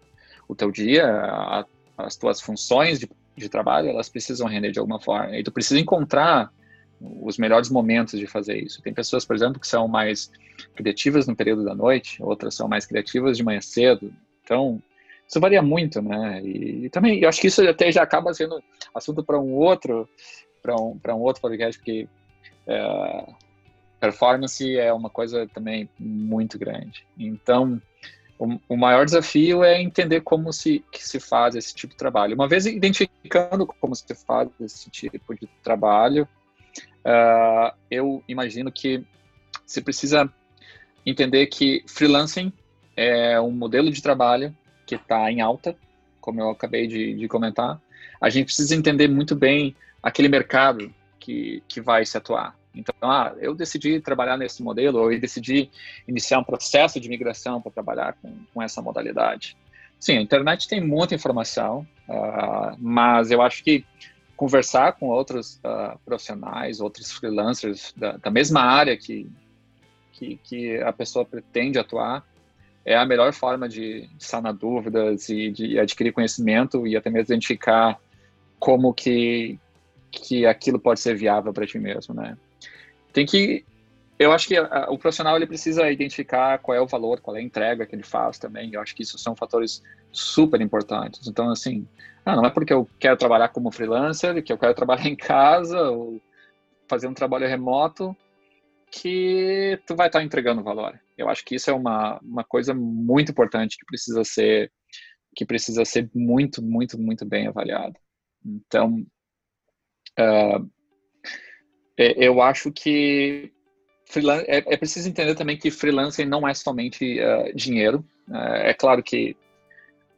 O teu dia, a, as tuas funções de, de trabalho, elas precisam render de alguma forma. E tu precisa encontrar os melhores momentos de fazer isso. Tem pessoas, por exemplo, que são mais criativas no período da noite, outras são mais criativas de manhã cedo. Então, isso varia muito, né? E, e também, eu acho que isso até já acaba sendo assunto para um outro, para um, um outro podcast, porque é, performance é uma coisa também muito grande. Então, o, maior desafio é entender como se, se faz esse tipo de trabalho. Uma vez identificando como se faz esse tipo de trabalho, uh, eu imagino que você precisa entender que freelancing é um modelo de trabalho que está em alta, como eu acabei de, de comentar. A gente precisa entender muito bem aquele mercado que, que vai se atuar. Então, ah, eu decidi trabalhar nesse modelo, ou eu decidi iniciar um processo de migração para trabalhar com, com, essa modalidade. Sim, a internet tem muita informação, uh, mas eu acho que conversar com outros uh, profissionais, outros freelancers da, da mesma área que, que, que, a pessoa pretende atuar, é a melhor forma de sanar dúvidas e de adquirir conhecimento e até mesmo identificar como que, que aquilo pode ser viável para ti mesmo, né? Tem que eu acho que o profissional ele precisa identificar qual é o valor, qual é a entrega que ele faz também. Eu acho que isso são fatores super importantes. Então, assim, ah, não é porque eu quero trabalhar como freelancer, que eu quero trabalhar (laughs) em casa ou fazer um trabalho remoto, que tu vai estar entregando valor. Eu acho que isso é uma, uma coisa muito importante que precisa ser que precisa ser muito, muito, muito bem avaliada. Então, uh, é, eu acho que é, é, preciso entender também que freelancer não é somente uh, dinheiro. Uh, é claro que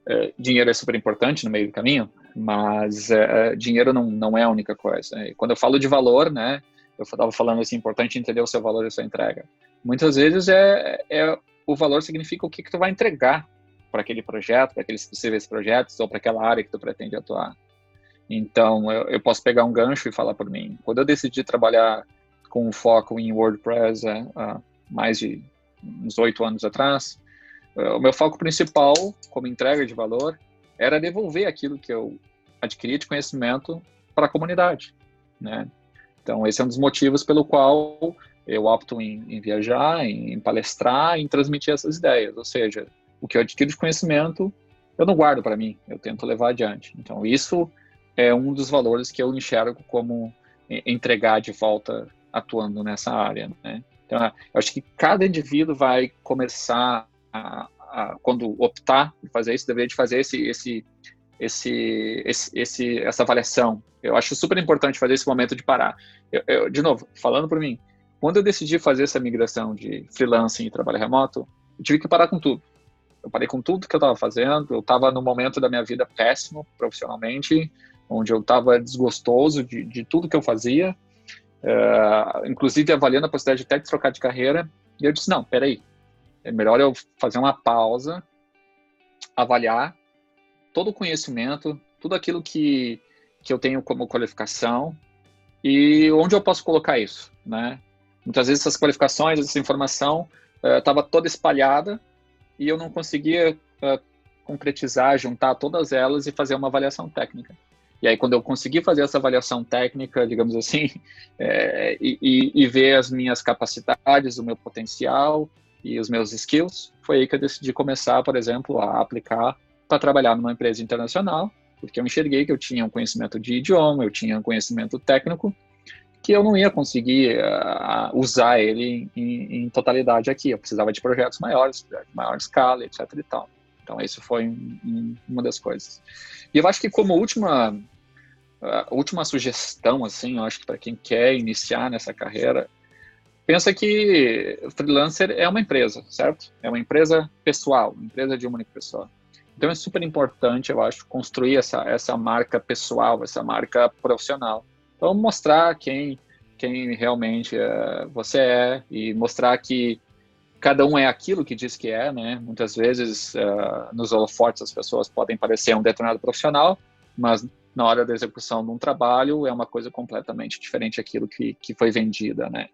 uh, dinheiro é super importante no meio do caminho, mas dinheiro não, não é a única coisa. Quando eu falo de valor, né, eu estava falando assim, importante entender o seu valor e a sua entrega. Muitas vezes é, é o valor significa o que, que tu vai entregar para aquele projeto, para aqueles possíveis projetos ou para aquela área que tu pretende atuar. Então, eu, eu, posso pegar um gancho e falar por mim. Quando eu decidi trabalhar com foco em WordPress é, há mais de uns oito anos atrás, é, o meu foco principal, como entrega de valor, era devolver aquilo que eu adquiri de conhecimento para a comunidade, né? Então, esse é um dos motivos pelo qual eu opto em, em viajar, em, em palestrar, em transmitir essas ideias. Ou seja, o que eu adquiro de conhecimento, eu não guardo para mim, eu tento levar adiante. Então, isso é um dos valores que eu enxergo como entregar de volta atuando nessa área. Né? Então, eu acho que cada indivíduo vai começar a, a, quando optar por fazer isso, deveria de fazer esse, esse, esse, esse, esse, essa avaliação. Eu acho super importante fazer esse momento de parar. Eu, eu, de novo, falando por mim, quando eu decidi fazer essa migração de freelancing e trabalho remoto, eu tive que parar com tudo. Eu parei com tudo que eu estava fazendo. Eu estava no momento da minha vida péssimo profissionalmente, onde eu estava desgostoso de, de tudo que eu fazia, uh, inclusive avaliando a possibilidade de até de trocar de carreira. E eu disse: não, peraí, é melhor eu fazer uma pausa, avaliar todo o conhecimento, tudo aquilo que, que eu tenho como qualificação e onde eu posso colocar isso, né? Muitas vezes essas qualificações, essa informação estava uh, toda espalhada e eu não conseguia uh, concretizar, juntar todas elas e fazer uma avaliação técnica. E aí, quando eu consegui fazer essa avaliação técnica, digamos assim, (laughs) é, e, e, ver as minhas capacidades, o meu potencial e os meus skills, foi aí que eu decidi começar, por exemplo, a aplicar para trabalhar numa empresa internacional, porque eu enxerguei que eu tinha um conhecimento de idioma, eu tinha um conhecimento técnico, que eu não ia conseguir uh, usar ele em, em, totalidade aqui. Eu precisava de projetos maiores, de maior escala, etc. e tal. Então, isso foi um, um, uma das coisas. E eu acho que como última, uh, última sugestão, assim, eu acho que para quem quer iniciar nessa carreira, pensa que freelancer é uma empresa, certo? É uma empresa pessoal, uma empresa de uma única pessoa. Então é super importante, eu acho, construir essa, essa marca pessoal, essa marca profissional. Então mostrar quem, quem realmente uh, você é e mostrar que cada um é aquilo que diz que é, né? Muitas vezes uh, nos holofotes as pessoas podem parecer um determinado profissional, mas na hora da execução de um trabalho é uma coisa completamente diferente daquilo que, que foi vendida, né?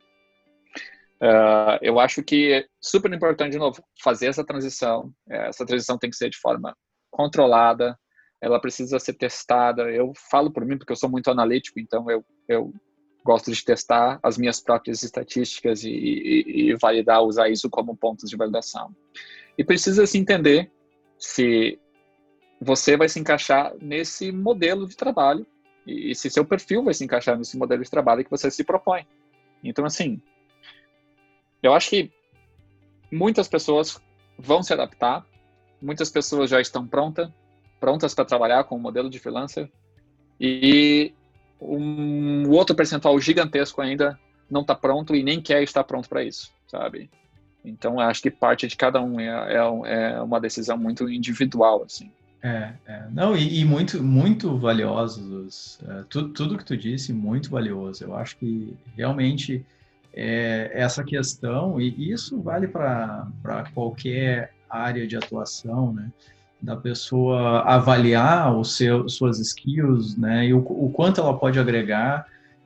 Uh, eu acho que é super importante, de novo, fazer essa transição. Essa transição tem que ser de forma controlada, ela precisa ser testada. Eu falo por mim porque eu sou muito analítico, então eu, eu gosto de testar as minhas próprias estatísticas e, e, e validar, usar isso como pontos de validação. E precisa se entender se você vai se encaixar nesse modelo de trabalho e se seu perfil vai se encaixar nesse modelo de trabalho que você se propõe. Então, assim, eu acho que muitas pessoas vão se adaptar, muitas pessoas já estão prontas, prontas para trabalhar com o modelo de freelancer, e um outro percentual gigantesco ainda não está pronto e nem quer estar pronto para isso, sabe? Então, acho que parte de cada um é, é, é uma decisão muito individual, assim. É, é. não, e, e, muito, muito valiosos, é, tudo, tudo que tu disse, muito valioso. Eu acho que realmente é, essa questão, e isso vale para qualquer área de atuação, né? Da pessoa avaliar o seu, suas skills, né, e o, o quanto ela pode agregar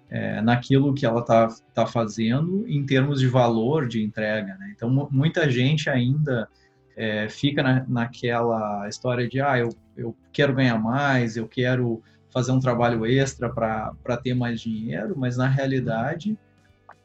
é, naquilo que ela está tá fazendo em termos de valor de entrega. Né? Então, muita gente ainda é, fica na, naquela história de, ah, eu, eu quero ganhar mais, eu quero fazer um trabalho extra para ter mais dinheiro, mas na realidade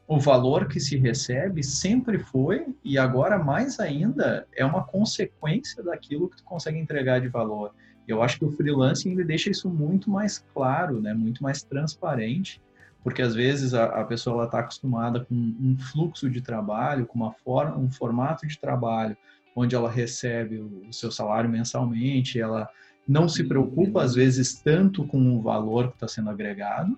o valor que se recebe sempre foi e agora mais ainda é uma consequência daquilo que tu consegue entregar de valor. Eu acho que o freelancing ele deixa isso muito mais claro, né, muito mais transparente, porque às vezes a, a pessoa está acostumada com um fluxo de trabalho, com uma forma, um formato de trabalho, onde ela recebe o, o seu salário mensalmente, ela não se preocupa às vezes tanto com o valor que está sendo agregado,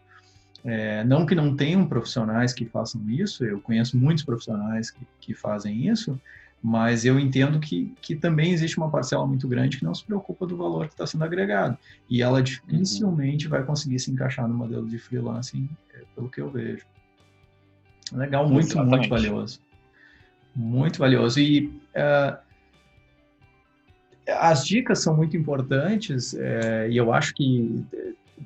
é, não que não tenham profissionais que façam isso, eu conheço muitos profissionais que, que fazem isso, mas eu entendo que, que também existe uma parcela muito grande que não se preocupa do valor que está sendo agregado. E ela dificilmente uhum. vai conseguir se encaixar no modelo de freelancing, é, pelo que eu vejo. Legal, muito, Exatamente. muito valioso. Muito valioso. E uh, as dicas são muito importantes, uh, e eu acho que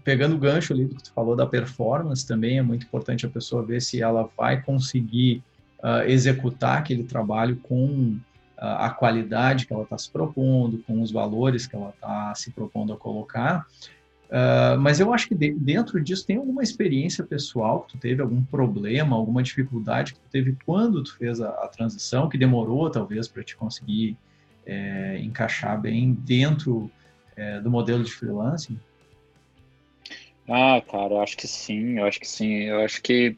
pegando o gancho ali do que tu falou da performance, também é muito importante a pessoa ver se ela vai conseguir uh, executar aquele trabalho com uh, a qualidade que ela está se propondo, com os valores que ela está se propondo a colocar. Uh, mas eu acho que de, dentro disso tem alguma experiência pessoal que tu teve, algum problema, alguma dificuldade que tu teve quando tu fez a, a transição, que demorou talvez para te conseguir é, encaixar bem dentro é, do modelo de freelancing? Ah, cara, eu acho que sim, eu acho que sim. Eu acho que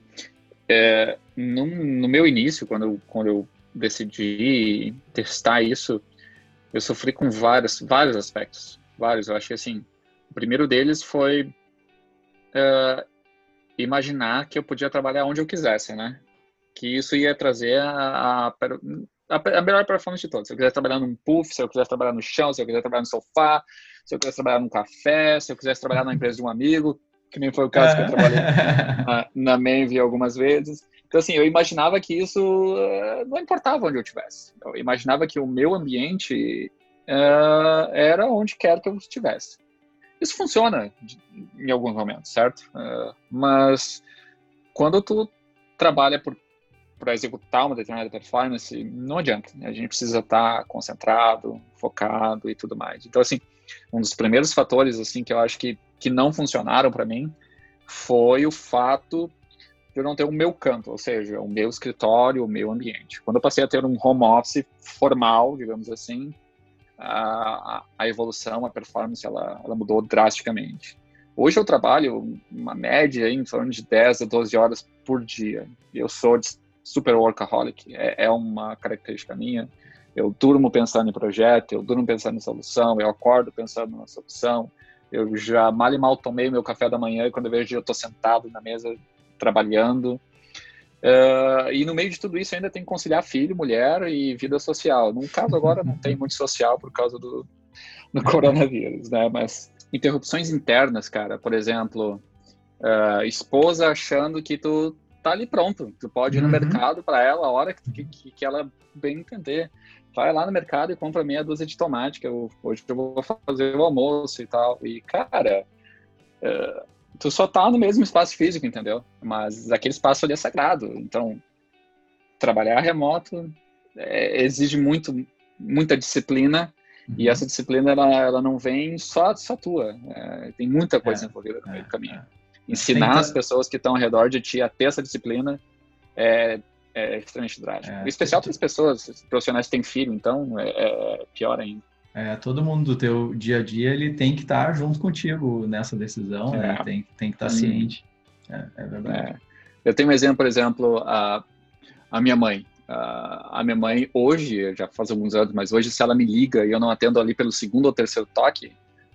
é, no, no, meu início, quando eu, quando eu decidi testar isso, eu sofri com vários, vários aspectos. Vários. Eu acho que assim, O primeiro deles foi uh, imaginar que eu podia trabalhar onde eu quisesse, né? Que isso ia trazer a, a, a, melhor performance de todos. Se eu quisesse trabalhar num puff, se eu quisesse trabalhar no chão, se eu quisesse trabalhar no sofá, se eu quisesse trabalhar num café, se eu quisesse trabalhar na empresa de um amigo, que nem foi o caso que eu trabalhei (laughs) na, na Menvi algumas vezes. Então, assim, eu imaginava que isso uh, não importava onde eu estivesse. Eu imaginava que o meu ambiente uh, era onde quer que eu estivesse. Isso funciona em alguns momentos, certo? Uh, mas quando tu trabalha para executar uma determinada performance, não adianta. Né? A gente precisa estar concentrado, focado e tudo mais. Então, assim, um dos primeiros fatores assim que eu acho que, que não funcionaram para mim foi o fato de eu não ter o meu canto, ou seja, o meu escritório, o meu ambiente. Quando eu passei a ter um home office formal, digamos assim, a, a evolução, a performance, ela, ela mudou drasticamente. Hoje eu trabalho uma média em torno de 10 a 12 horas por dia. Eu sou super workaholic, é, é uma característica minha. Eu durmo pensando em projeto, eu durmo pensando em solução, eu acordo pensando na solução. Eu já mal e mal tomei meu café da manhã e quando eu vejo eu estou sentado na mesa trabalhando. Uh, e no meio de tudo isso ainda tem que conciliar filho, mulher e vida social. No caso agora não tem muito social por causa do, do coronavírus, né? Mas interrupções internas, cara, por exemplo, uh, esposa achando que tu tá ali pronto, tu pode ir no uhum. mercado para ela a hora que, que, que, ela bem entender. Vai lá no mercado e compra meia dúzia de tomate, que eu, hoje eu vou fazer o almoço e tal. E, cara, uh, tu só tá no mesmo espaço físico, entendeu? Mas aquele espaço ali é sagrado. Então, trabalhar remoto é, exige muito, muita disciplina. Uhum. E essa disciplina, ela, ela não vem só, só tua. É, tem muita coisa é, envolvida no meio do caminho. Ensinar as pessoas que estão ao redor de ti a ter essa disciplina é, é extremamente drástico. É, especial para as pessoas profissionais que têm filho, então é, é pior ainda. É, todo mundo do teu dia a dia ele tem que estar tá junto contigo nessa decisão, né? é. né? Tem, tem que estar tá ciente. É, é verdade. É. Eu tenho um exemplo, por exemplo, a, a minha mãe. A, a minha mãe hoje, já faz alguns anos, mas hoje se ela me liga e eu não atendo ali pelo segundo ou terceiro toque,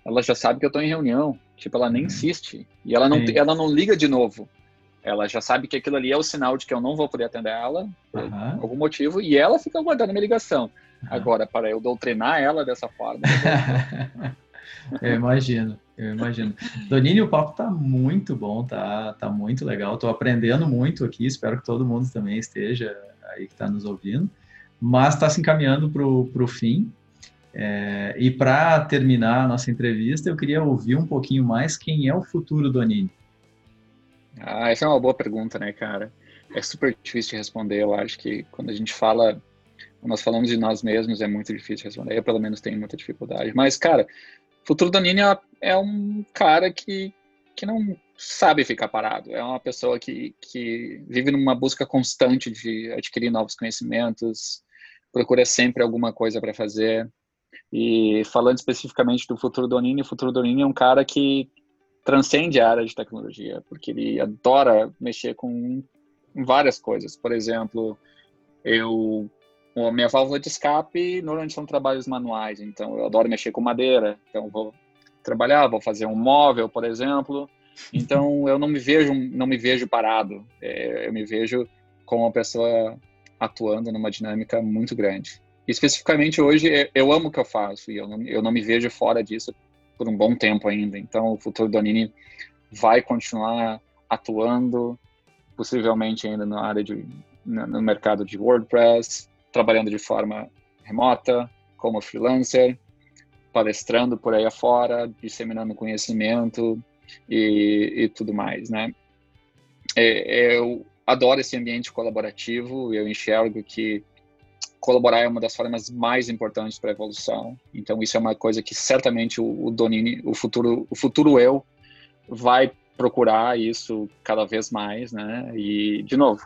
ela já sabe que eu estou em reunião. Tipo, ela nem uhum. insiste. E ela não, ela não liga de novo. Ela já sabe que aquilo ali é o sinal de que eu não vou poder atender ela, por uhum. algum motivo, e ela fica aguardando a minha ligação. Agora, para eu doutrinar ela dessa forma. (laughs) eu imagino, eu imagino. Donini, o papo tá muito bom, tá, tá muito legal. Estou aprendendo muito aqui, espero que todo mundo também esteja aí que está nos ouvindo. Mas está se encaminhando para o fim. É, e para terminar a nossa entrevista, eu queria ouvir um pouquinho mais quem é o futuro Donini. Ah, essa é uma boa pergunta, né, cara? É super difícil de responder. Eu acho que quando a gente fala nós falamos de nós mesmos, é muito difícil responder. Eu, pelo menos, tenho muita dificuldade. Mas, cara, Futuro Danini é, é um cara que, que não sabe ficar parado. É uma pessoa que, que vive numa busca constante de adquirir novos conhecimentos, procura sempre alguma coisa para fazer. E falando especificamente do Futuro Donini, o Futuro Donini é um cara que transcende a área de tecnologia, porque ele adora mexer com várias coisas. Por exemplo, eu a minha válvula de escape normalmente são trabalhos manuais, então eu adoro mexer com madeira, então vou trabalhar, vou fazer um móvel, por exemplo. Então eu não me vejo, não me vejo parado. É, eu me vejo como uma pessoa atuando numa dinâmica muito grande. Especificamente hoje eu amo o que eu faço e eu não, eu não me vejo fora disso por um bom tempo ainda. Então o futuro do Anini vai continuar atuando, possivelmente ainda na área de no mercado de WordPress, trabalhando de forma remota, como freelancer, palestrando por aí afora, disseminando conhecimento e, e tudo mais, né? É, eu adoro esse ambiente colaborativo, eu enxergo que colaborar é uma das formas mais importantes para a evolução. Então isso é uma coisa que certamente o, Donini, o futuro, o futuro eu, vai procurar isso cada vez mais, né? E de novo,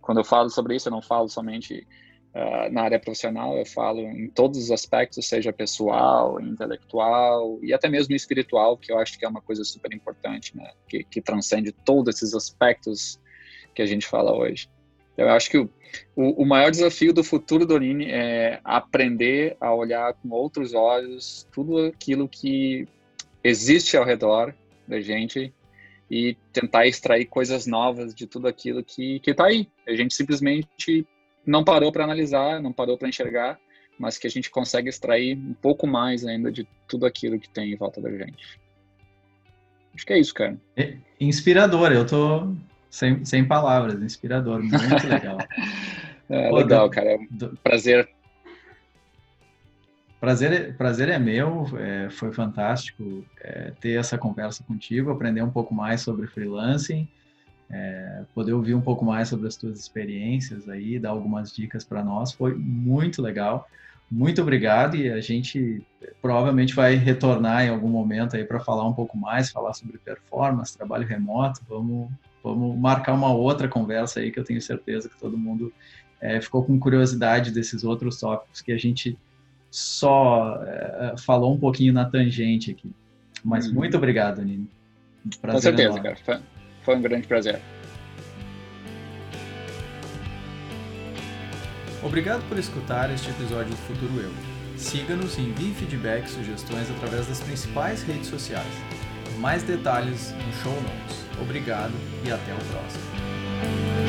quando eu falo sobre isso, eu não falo somente Uh, na área profissional, eu falo em todos os aspectos, seja pessoal, intelectual e até mesmo espiritual, que eu acho que é uma coisa super importante, né? que, que transcende todos esses aspectos que a gente fala hoje. Então, eu acho que o, o, maior desafio do futuro do Nini é aprender a olhar com outros olhos tudo aquilo que existe ao redor da gente e tentar extrair coisas novas de tudo aquilo que que está aí. A gente simplesmente não parou para analisar, não parou para enxergar, mas que a gente consegue extrair um pouco mais ainda de tudo aquilo que tem em volta da gente. Acho que é isso, cara. É inspirador, eu tô sem, sem palavras, inspirador, muito legal. (laughs) é, Pô, legal, do, cara. Do, prazer. Prazer, prazer é meu, é, foi fantástico é, ter essa conversa contigo, aprender um pouco mais sobre freelancing, é, poder ouvir um pouco mais sobre as tuas experiências aí, dar algumas dicas para nós, foi muito legal. Muito obrigado e a gente provavelmente vai retornar em algum momento aí para falar um pouco mais, falar sobre performance, trabalho remoto. Vamos, vamos marcar uma outra conversa aí que eu tenho certeza que todo mundo é, ficou com curiosidade desses outros tópicos que a gente só é, falou um pouquinho na tangente aqui. Mas uhum. muito obrigado, Nino. Com certeza, enorme. cara. Foi, foi um grande prazer. Obrigado por escutar este episódio do Futuro Eu. Siga-nos e envie feedback e sugestões através das principais redes sociais. Mais detalhes no show notes. Obrigado e até o próximo.